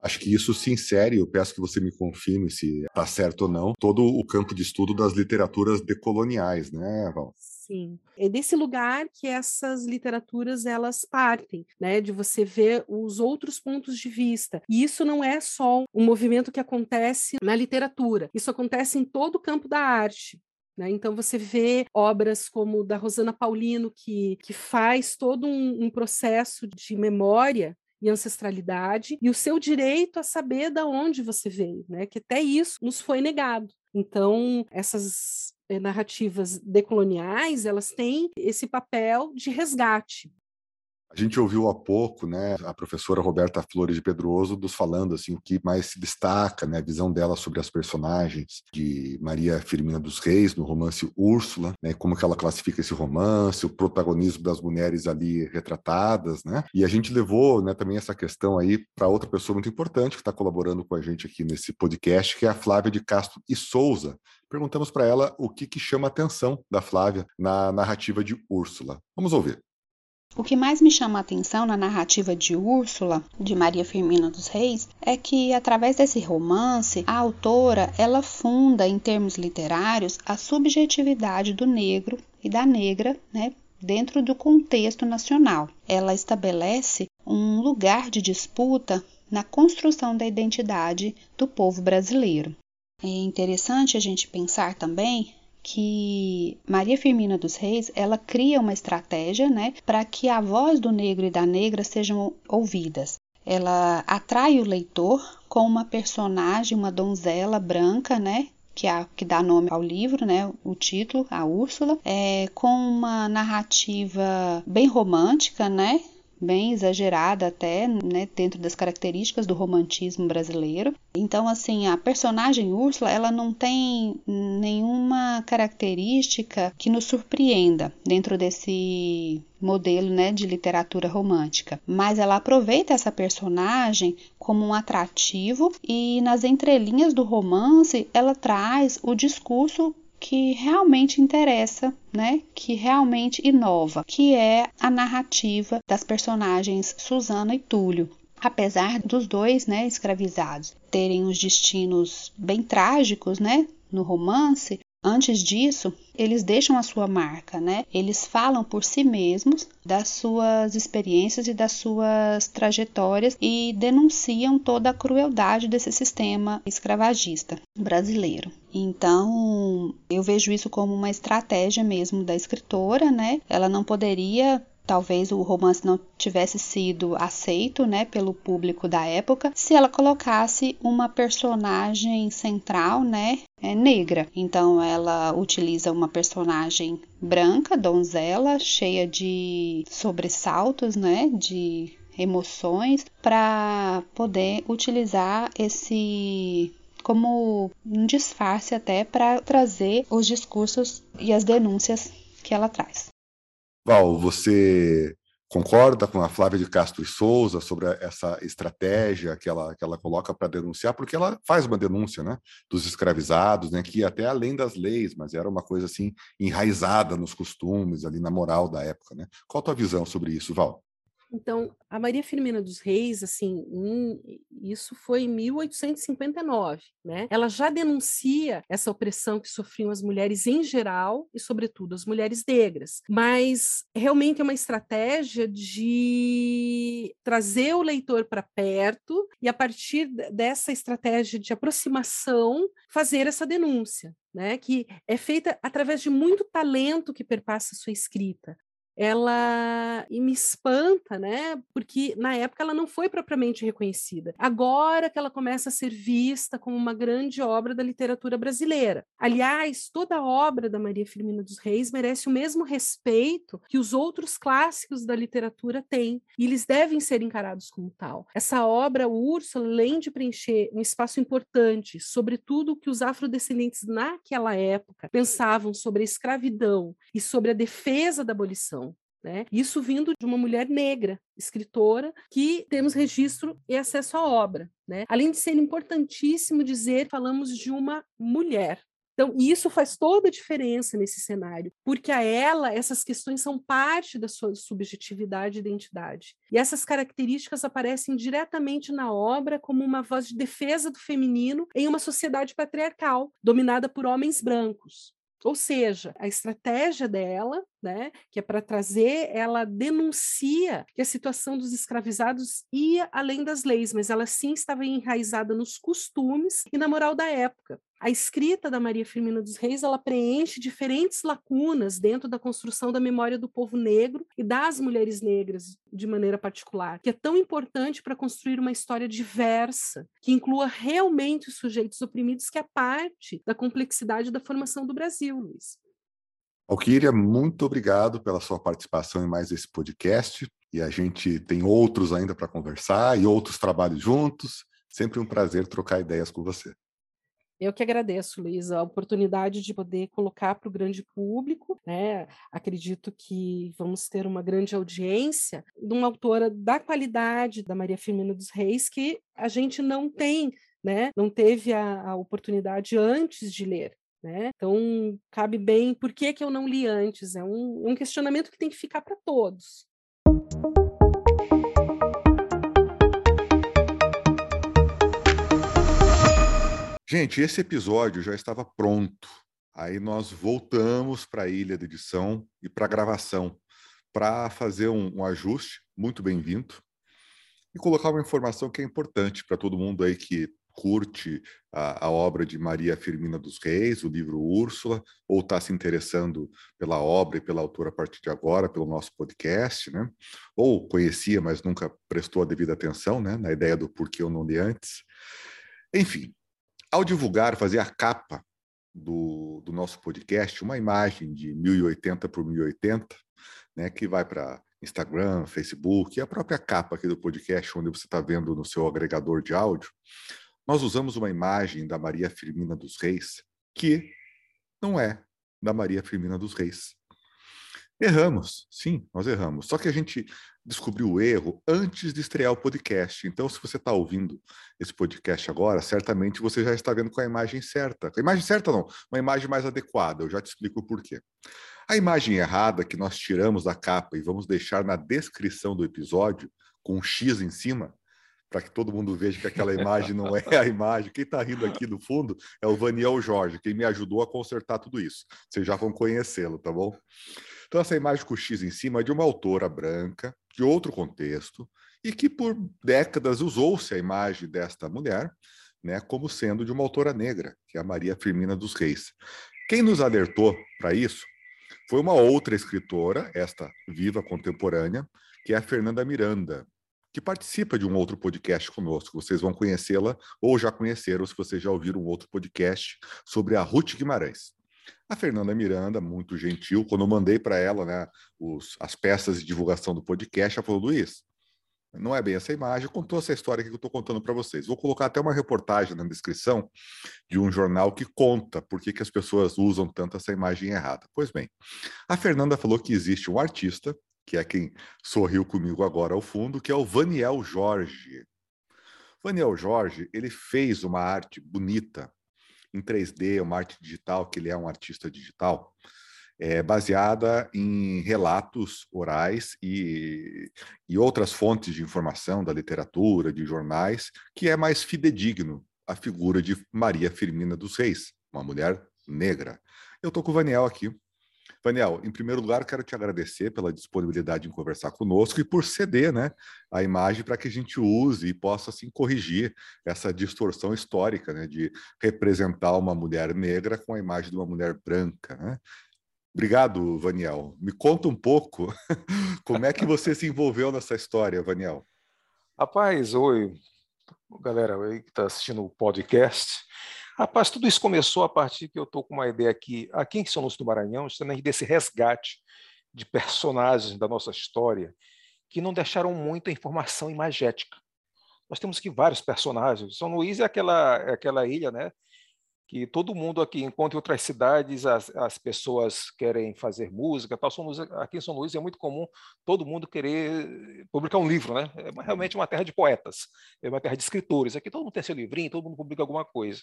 Acho que isso se insere, eu peço que você me confirme se está certo ou não, todo o campo de estudo das literaturas decoloniais, né, Val? Sim. É desse lugar que essas literaturas elas partem, né, de você ver os outros pontos de vista. E isso não é só um movimento que acontece na literatura, isso acontece em todo o campo da arte. Né? Então você vê obras como da Rosana Paulino, que, que faz todo um, um processo de memória e ancestralidade e o seu direito a saber da onde você veio, né? Que até isso nos foi negado. Então, essas eh, narrativas decoloniais, elas têm esse papel de resgate, a gente ouviu há pouco, né, a professora Roberta Flores de Pedroso nos falando assim o que mais se destaca, né, a visão dela sobre as personagens de Maria Firmina dos Reis no romance Úrsula, né, como que ela classifica esse romance, o protagonismo das mulheres ali retratadas, né? E a gente levou, né, também essa questão aí para outra pessoa muito importante que está colaborando com a gente aqui nesse podcast, que é a Flávia de Castro e Souza. Perguntamos para ela o que que chama a atenção da Flávia na narrativa de Úrsula. Vamos ouvir. O que mais me chama a atenção na narrativa de Úrsula, de Maria Firmina dos Reis, é que através desse romance, a autora, ela funda em termos literários a subjetividade do negro e da negra, né, dentro do contexto nacional. Ela estabelece um lugar de disputa na construção da identidade do povo brasileiro. É interessante a gente pensar também que Maria Firmina dos Reis ela cria uma estratégia né, para que a voz do negro e da negra sejam ouvidas. Ela atrai o leitor com uma personagem, uma donzela branca, né, que, é a, que dá nome ao livro, né, o título, a Úrsula, é, com uma narrativa bem romântica, né, bem exagerada até, né, dentro das características do romantismo brasileiro. Então, assim, a personagem Úrsula, ela não tem nenhuma característica que nos surpreenda dentro desse modelo, né, de literatura romântica, mas ela aproveita essa personagem como um atrativo e nas entrelinhas do romance ela traz o discurso que realmente interessa, né? Que realmente inova, que é a narrativa das personagens Susana e Túlio. Apesar dos dois, né, escravizados, terem os destinos bem trágicos, né, no romance, Antes disso, eles deixam a sua marca, né? Eles falam por si mesmos das suas experiências e das suas trajetórias e denunciam toda a crueldade desse sistema escravagista brasileiro. Então, eu vejo isso como uma estratégia mesmo da escritora, né? Ela não poderia talvez o romance não tivesse sido aceito, né, pelo público da época, se ela colocasse uma personagem central, né, é, negra. Então ela utiliza uma personagem branca, donzela, cheia de sobressaltos, né, de emoções, para poder utilizar esse como um disfarce até para trazer os discursos e as denúncias que ela traz. Val, você concorda com a Flávia de Castro e Souza sobre essa estratégia que ela, que ela coloca para denunciar? Porque ela faz uma denúncia né, dos escravizados, né, que até além das leis, mas era uma coisa assim enraizada nos costumes, ali na moral da época. Né? Qual a tua visão sobre isso, Val? Então, a Maria Firmina dos Reis, assim, isso foi em 1859, né? Ela já denuncia essa opressão que sofriam as mulheres em geral e, sobretudo, as mulheres negras. Mas realmente é uma estratégia de trazer o leitor para perto e, a partir dessa estratégia de aproximação, fazer essa denúncia. Né, que é feita através de muito talento que perpassa sua escrita ela me espanta, né? Porque na época ela não foi propriamente reconhecida. Agora que ela começa a ser vista como uma grande obra da literatura brasileira. Aliás, toda a obra da Maria Firmina dos Reis merece o mesmo respeito que os outros clássicos da literatura têm, e eles devem ser encarados como tal. Essa obra, o Úrsula, além de preencher um espaço importante, sobretudo o que os afrodescendentes naquela época pensavam sobre a escravidão e sobre a defesa da abolição, né? Isso vindo de uma mulher negra, escritora, que temos registro e acesso à obra. Né? Além de ser importantíssimo dizer, falamos de uma mulher. Então, isso faz toda a diferença nesse cenário, porque a ela essas questões são parte da sua subjetividade e identidade. E essas características aparecem diretamente na obra como uma voz de defesa do feminino em uma sociedade patriarcal, dominada por homens brancos. Ou seja, a estratégia dela, né, que é para trazer, ela denuncia que a situação dos escravizados ia além das leis, mas ela sim estava enraizada nos costumes e na moral da época a escrita da Maria Firmina dos Reis ela preenche diferentes lacunas dentro da construção da memória do povo negro e das mulheres negras de maneira particular, que é tão importante para construir uma história diversa, que inclua realmente os sujeitos oprimidos, que é parte da complexidade da formação do Brasil, Luiz. Alquíria, muito obrigado pela sua participação em mais esse podcast. E a gente tem outros ainda para conversar e outros trabalhos juntos. Sempre um prazer trocar ideias com você. Eu que agradeço, Luiz, a oportunidade de poder colocar para o grande público. Né? Acredito que vamos ter uma grande audiência de uma autora da qualidade da Maria Firmina dos Reis, que a gente não tem, né? não teve a, a oportunidade antes de ler. Né? Então, cabe bem, por que, que eu não li antes? É um, é um questionamento que tem que ficar para todos. Gente, esse episódio já estava pronto. Aí nós voltamos para a ilha de edição e para a gravação para fazer um, um ajuste, muito bem-vindo, e colocar uma informação que é importante para todo mundo aí que curte a, a, obra de Maria Firmina dos Reis, o livro Úrsula, ou está se interessando pela obra e pela autora a partir de agora, pelo nosso podcast, né? Ou conhecia, mas nunca prestou a devida atenção, né? Na ideia do porquê eu não li antes. Enfim, ao divulgar, fazer a capa do, do nosso podcast, uma imagem de 1080 por 1080, né, que vai para Instagram, Facebook, e a própria capa aqui do podcast, onde você está vendo no seu agregador de áudio, nós usamos uma imagem da Maria Firmina dos Reis, que não é da Maria Firmina dos Reis. Erramos, sim, nós erramos. Só que a gente descobriu o erro antes de estrear o podcast. Então, se você está ouvindo esse podcast agora, certamente você já está vendo com a imagem certa. A imagem certa não, uma imagem mais adequada. Eu já te explico o porquê. A imagem errada que nós tiramos da capa e vamos deixar na descrição do episódio com um X em cima, para que todo mundo veja que aquela imagem não é a imagem. Quem está rindo aqui no fundo é o Vaniel Jorge, quem me ajudou a consertar tudo isso. Vocês já vão conhecê-lo, tá bom? Então, essa imagem com X em cima é de uma autora branca, de outro contexto, e que por décadas usou-se a imagem desta mulher né, como sendo de uma autora negra, que é a Maria Firmina dos Reis. Quem nos alertou para isso foi uma outra escritora, esta viva contemporânea, que é a Fernanda Miranda, que participa de um outro podcast conosco. Vocês vão conhecê-la ou já conheceram se vocês já ouviram um outro podcast sobre a Ruth Guimarães. A Fernanda Miranda, muito gentil, quando eu mandei para ela né, os, as peças de divulgação do podcast, ela falou: Luiz, não é bem essa imagem, contou essa história que eu estou contando para vocês. Vou colocar até uma reportagem na descrição de um jornal que conta por que, que as pessoas usam tanto essa imagem errada. Pois bem, a Fernanda falou que existe um artista, que é quem sorriu comigo agora ao fundo, que é o Vaniel Jorge. Vaniel Jorge, ele fez uma arte bonita em 3D, uma arte digital, que ele é um artista digital, é, baseada em relatos orais e, e outras fontes de informação da literatura, de jornais, que é mais fidedigno a figura de Maria Firmina dos Reis, uma mulher negra. Eu estou com o Vaniel aqui Daniel, em primeiro lugar, quero te agradecer pela disponibilidade em conversar conosco e por ceder né, a imagem para que a gente use e possa assim, corrigir essa distorção histórica né, de representar uma mulher negra com a imagem de uma mulher branca. Né? Obrigado, Vaniel. Me conta um pouco como é que você se envolveu nessa história, Vaniel. Rapaz, oi, galera aí que está assistindo o podcast. Rapaz, tudo isso começou a partir que eu estou com uma ideia aqui, aqui em São Luís do Maranhão, justamente desse resgate de personagens da nossa história que não deixaram muita informação imagética. Nós temos aqui vários personagens. São Luís é aquela, é aquela ilha, né? Que todo mundo aqui, enquanto em outras cidades as, as pessoas querem fazer música, tal, aqui em São Luís é muito comum todo mundo querer publicar um livro, né? É realmente uma terra de poetas, é uma terra de escritores. Aqui todo mundo tem seu livrinho, todo mundo publica alguma coisa.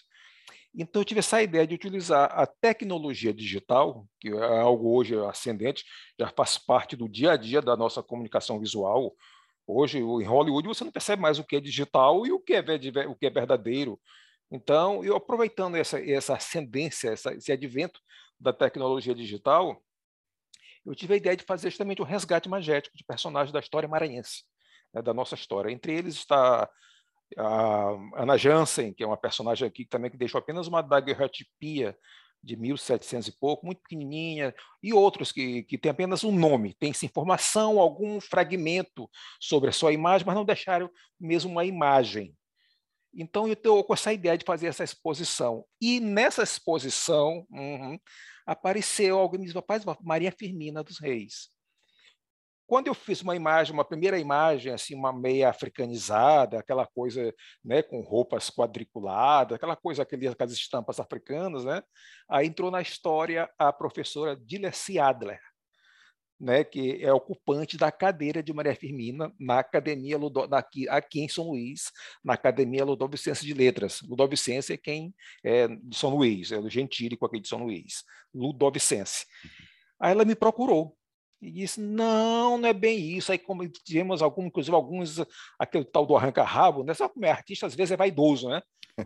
Então eu tive essa ideia de utilizar a tecnologia digital, que é algo hoje ascendente, já faz parte do dia a dia da nossa comunicação visual. Hoje, em Hollywood, você não percebe mais o que é digital e o que é, o que é verdadeiro então, eu aproveitando essa, essa ascendência, essa, esse advento da tecnologia digital, eu tive a ideia de fazer justamente um resgate magético de personagens da história maranhense, né, da nossa história. Entre eles está a Ana Jansen, que é uma personagem aqui também que deixou apenas uma daguerreotipia de 1700 e pouco, muito pequenininha, e outros que, que têm apenas um nome, tem-se informação, algum fragmento sobre a sua imagem, mas não deixaram mesmo uma imagem. Então, eu estou com essa ideia de fazer essa exposição. E nessa exposição, uhum, apareceu alguém me disse, rapaz, Maria Firmina dos Reis. Quando eu fiz uma imagem, uma primeira imagem, assim, uma meia africanizada, aquela coisa, né, com roupas quadriculadas, aquela coisa, aquelas estampas africanas, né, aí entrou na história a professora Dilessi Adler, né, que é ocupante da cadeira de Maria Firmina na Academia Ludo, aqui, aqui em São Luís, na Academia Ludovicense de Letras. Ludovicense é quem é de São Luís, é o gentílico aqui de São Luís, Ludovicense. Aí ela me procurou e disse: não, não é bem isso. Aí, como tivemos algum, inclusive alguns, aquele tal do arranca-rabo, né? Sabe como é artista, às vezes é vaidoso, né?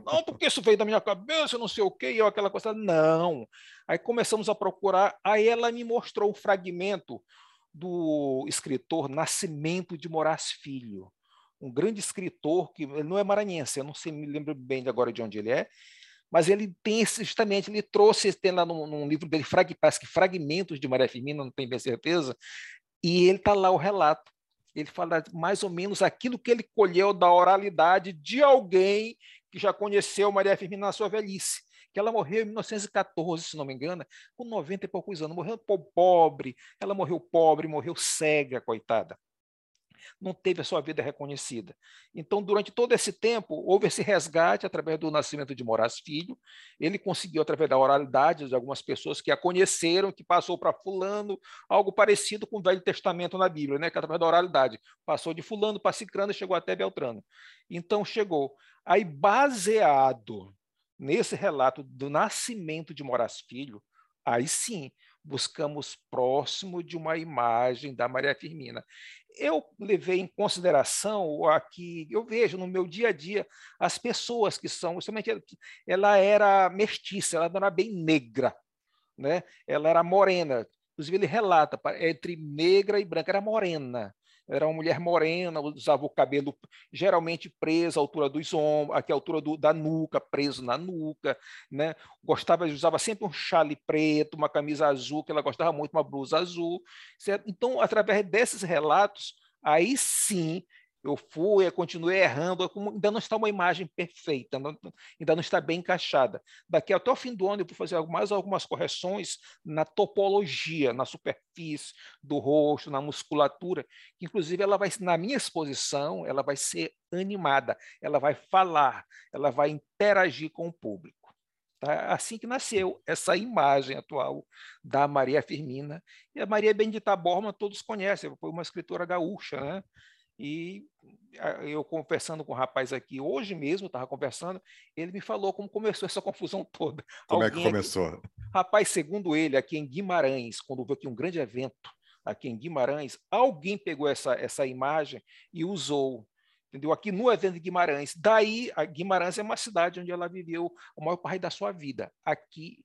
Não, porque isso veio da minha cabeça, não sei o quê, e aquela coisa. Não. Aí começamos a procurar, aí ela me mostrou o fragmento do escritor Nascimento de Moraes Filho, um grande escritor que não é maranhense, eu não sei, me lembro bem agora de onde ele é, mas ele tem justamente, ele trouxe, tem lá num, num livro dele, frag, parece que fragmentos de Maria Firmina, não tenho bem certeza, e ele está lá o relato. Ele fala mais ou menos aquilo que ele colheu da oralidade de alguém que já conheceu Maria Firmina na sua velhice. Que ela morreu em 1914, se não me engano, com 90 e poucos anos. Morreu pobre, ela morreu pobre, morreu cega, coitada não teve a sua vida reconhecida. Então, durante todo esse tempo, houve esse resgate através do nascimento de Moraes Filho. Ele conseguiu, através da oralidade de algumas pessoas que a conheceram, que passou para Fulano, algo parecido com o Velho Testamento na Bíblia, né? que através da oralidade passou de Fulano para Cicrano e chegou até Beltrano. Então, chegou. Aí, baseado nesse relato do nascimento de Moraes Filho, aí sim buscamos próximo de uma imagem da Maria Firmina eu levei em consideração aqui, eu vejo no meu dia a dia as pessoas que são, justamente ela era mestiça, ela não era bem negra, né? ela era morena. Inclusive, ele relata, entre negra e branca, era morena. Era uma mulher morena, usava o cabelo geralmente preso à altura dos ombros, aqui à altura do, da nuca, preso na nuca, né? Gostava, usava sempre um chale preto, uma camisa azul, que ela gostava muito, uma blusa azul. Certo? Então, através desses relatos, aí sim eu fui, eu continuei errando, ainda não está uma imagem perfeita, ainda não está bem encaixada. Daqui até o fim do ano eu vou fazer mais algumas correções na topologia, na superfície do rosto, na musculatura, inclusive ela vai, na minha exposição, ela vai ser animada, ela vai falar, ela vai interagir com o público. Tá? Assim que nasceu essa imagem atual da Maria Firmina. E a Maria Bendita Borma todos conhecem, foi uma escritora gaúcha, né? E eu conversando com o rapaz aqui, hoje mesmo, estava conversando, ele me falou como começou essa confusão toda. Como Alguém é que começou? Aqui, rapaz, segundo ele, aqui em Guimarães, quando houve aqui um grande evento, aqui em Guimarães, alguém pegou essa, essa imagem e usou entendeu? Aqui no evento de Guimarães. Daí, Guimarães é uma cidade onde ela viveu o maior parte da sua vida, aqui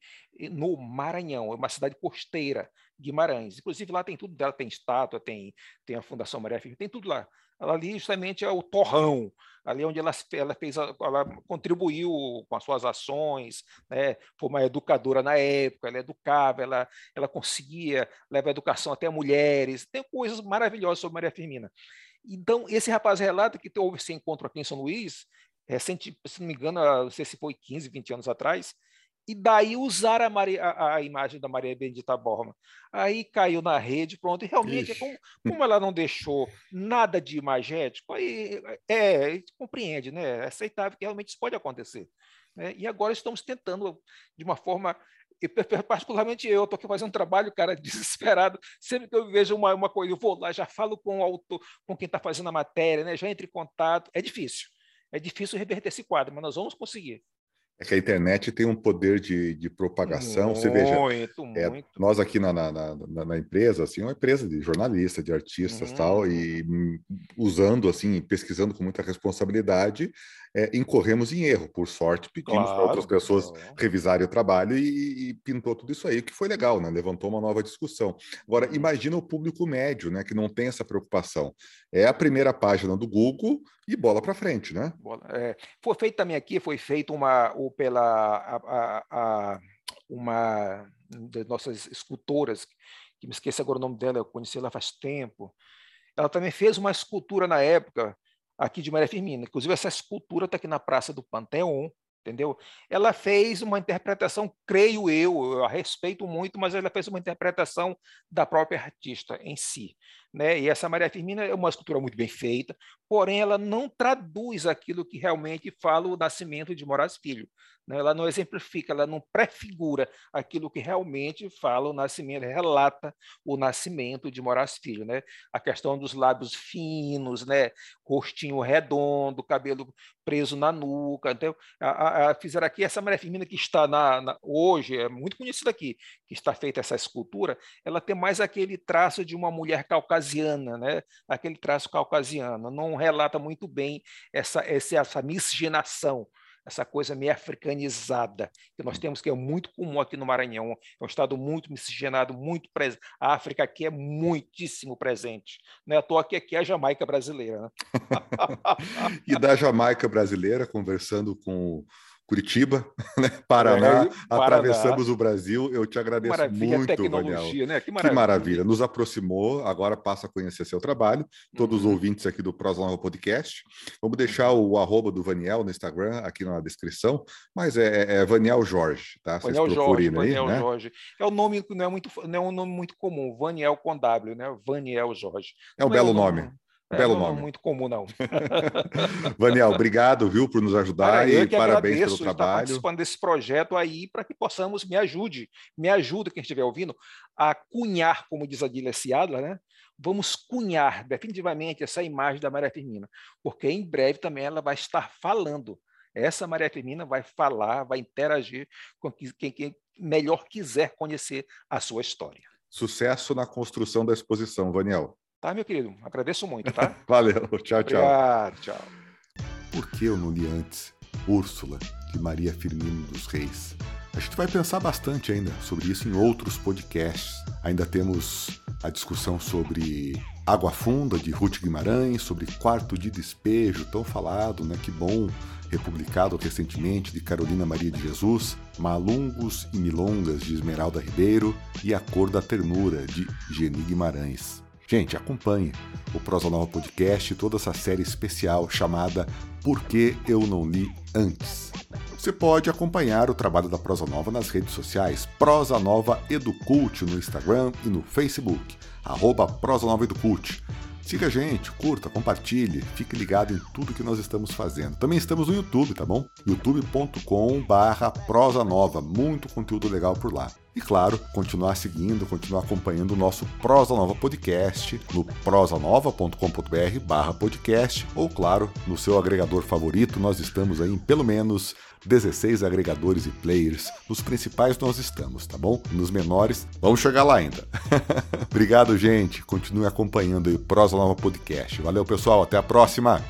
no Maranhão, é uma cidade costeira, Guimarães. Inclusive lá tem tudo dela, tem estátua, tem, tem a Fundação Maria Filho, tem tudo lá. Ali justamente é o torrão, ali onde ela, ela fez, ela contribuiu com as suas ações, né? Foi uma educadora na época, ela educava, ela, ela conseguia levar educação até mulheres. Tem coisas maravilhosas sobre Maria Firmina. Então, esse rapaz relata que houve esse encontro aqui em São Luís, recente, se não me engano, não sei se foi 15, 20 anos atrás, e daí usar a, Maria, a, a, imagem da Maria Bendita Borma. Aí caiu na rede, pronto, e realmente, como, como, ela não deixou nada de imagético, aí é, compreende, né? É aceitável que realmente isso pode acontecer. Né? E agora estamos tentando, de uma forma particularmente eu estou aqui fazendo um trabalho, cara, desesperado. Sempre que eu vejo uma, uma coisa, eu vou lá, já falo com o autor, com quem está fazendo a matéria, né? já entro em contato. É difícil. É difícil reverter esse quadro, mas nós vamos conseguir. É que a internet tem um poder de, de propagação. Muito, Você veja, é, muito. nós aqui na, na, na, na, empresa, assim, uma empresa de jornalistas, de artistas, uhum. tal, e hum, usando assim, pesquisando com muita responsabilidade, é, incorremos em erro. Por sorte, pedimos claro, para outras pessoas claro. revisarem o trabalho e, e, pintou tudo isso aí, o que foi legal, né? Levantou uma nova discussão. Agora, imagina o público médio, né? Que não tem essa preocupação. É a primeira página do Google e bola para frente, né? É, foi feito também aqui, foi feito uma pela a, a, a, uma das nossas escultoras, que me esqueci agora o nome dela, eu conheci ela faz tempo. Ela também fez uma escultura na época aqui de Maria Firmina. Inclusive, essa escultura está aqui na Praça do Panteão, entendeu? Ela fez uma interpretação, creio eu, eu a respeito muito, mas ela fez uma interpretação da própria artista em si. Né? E essa Maria Firmina é uma escultura muito bem feita, porém ela não traduz aquilo que realmente fala o nascimento de Moraes Filho. Né? Ela não exemplifica, ela não prefigura aquilo que realmente fala o nascimento, relata o nascimento de Moraes Filho. Né? A questão dos lábios finos, né? rostinho redondo, cabelo preso na nuca. Então, a, a, fizeram aqui essa Maria Firmina que está na, na, hoje, é muito conhecida aqui, que está feita essa escultura, ela tem mais aquele traço de uma mulher caucasiana, né? aquele traço caucasiano. Não relata muito bem essa, essa, essa miscigenação essa coisa meio africanizada que nós temos, que é muito comum aqui no Maranhão. É um estado muito miscigenado, muito presente. A África aqui é muitíssimo presente. Não é à toa que aqui é a Jamaica brasileira. Né? e da Jamaica brasileira, conversando com Curitiba, né? Paraná, é, atravessamos o Brasil. Eu te agradeço que maravilha, muito, tecnologia, Né? Que maravilha. que maravilha. Nos aproximou, agora passa a conhecer seu trabalho. Todos uhum. os ouvintes aqui do Prosa Nova Podcast. Vamos deixar o arroba do Vaniel no Instagram aqui na descrição, mas é, é, é Vaniel Jorge, tá? Vaniel Jorge, Vaniel né? Jorge. É um nome não é muito, não é um nome muito comum, Vaniel com W, né? Vaniel Jorge. É um não belo é um nome. nome. É, Belo não, nome. Não muito comum, não. Vaniel, obrigado, viu, por nos ajudar e parabéns pelo trabalho. Estar participando desse projeto aí para que possamos, me ajude, me ajuda quem estiver ouvindo, a cunhar, como diz a Dília Ciadla, né? Vamos cunhar definitivamente essa imagem da Maria Firmina, porque em breve também ela vai estar falando. Essa Maria Firmina vai falar, vai interagir com quem, quem melhor quiser conhecer a sua história. Sucesso na construção da exposição, Vaniel. Tá, meu querido? Agradeço muito, tá? Valeu, tchau, tchau. Obrigado, tchau. Por que eu não li antes Úrsula, de Maria Firmino dos Reis? A gente vai pensar bastante ainda sobre isso em outros podcasts. Ainda temos a discussão sobre Água Funda, de Ruth Guimarães, sobre Quarto de Despejo, tão falado, né? Que bom, republicado recentemente, de Carolina Maria de Jesus, Malungos e Milongas, de Esmeralda Ribeiro, e A Cor da Ternura, de Geni Guimarães. Gente, acompanhe o Prosa Nova Podcast e toda essa série especial chamada Por que Eu Não Li Antes. Você pode acompanhar o trabalho da Prosa Nova nas redes sociais Prosa Nova Educult no Instagram e no Facebook, arroba Prosa Nova Educult. Siga a gente, curta, compartilhe, fique ligado em tudo que nós estamos fazendo. Também estamos no YouTube, tá bom? youtube.com barra prosa nova, muito conteúdo legal por lá. E claro, continuar seguindo, continuar acompanhando o nosso Prosa Nova Podcast no prosanova.com.br barra podcast ou, claro, no seu agregador favorito. Nós estamos aí em pelo menos 16 agregadores e players. Nos principais nós estamos, tá bom? Nos menores, vamos chegar lá ainda. Obrigado, gente. Continue acompanhando o Prosa Nova Podcast. Valeu, pessoal. Até a próxima.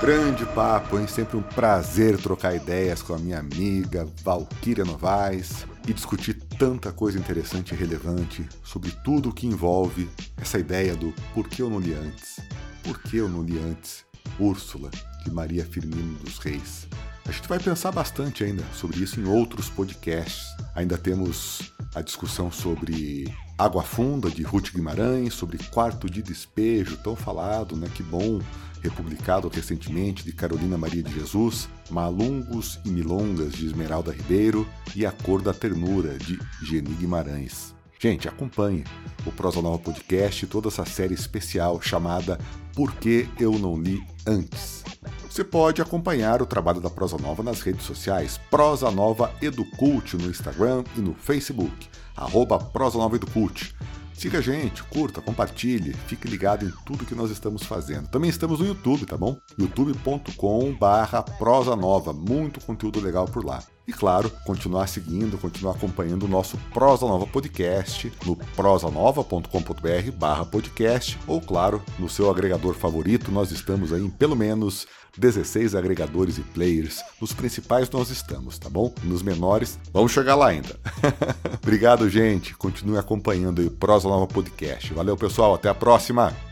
Grande papo, hein? Sempre um prazer trocar ideias com a minha amiga Valquíria Novaes e discutir tanta coisa interessante e relevante sobre tudo o que envolve essa ideia do por que eu não li antes? Por que eu não li antes? Úrsula, de Maria Firmino dos Reis. A gente vai pensar bastante ainda sobre isso em outros podcasts. Ainda temos a discussão sobre Água Funda, de Ruth Guimarães, sobre Quarto de Despejo, tão falado, né? Que bom, republicado recentemente, de Carolina Maria de Jesus, Malungos e Milongas, de Esmeralda Ribeiro, e A Cor da Ternura, de Geni Guimarães. Gente, acompanhe o Prosa Nova Podcast e toda essa série especial chamada Por que Eu Não Li Antes. Você pode acompanhar o trabalho da Prosa Nova nas redes sociais Prosa Nova Educult no Instagram e no Facebook, arroba Prosa Nova Educult. Siga a gente, curta, compartilhe, fique ligado em tudo que nós estamos fazendo. Também estamos no YouTube, tá bom? youtube.com barra prosa nova, muito conteúdo legal por lá. E claro, continuar seguindo, continuar acompanhando o nosso Prosa Nova Podcast no prosanova.com.br barra podcast ou, claro, no seu agregador favorito. Nós estamos aí em pelo menos 16 agregadores e players. Nos principais nós estamos, tá bom? Nos menores, vamos chegar lá ainda. Obrigado, gente. Continue acompanhando aí o Prosa Nova Podcast. Valeu, pessoal. Até a próxima.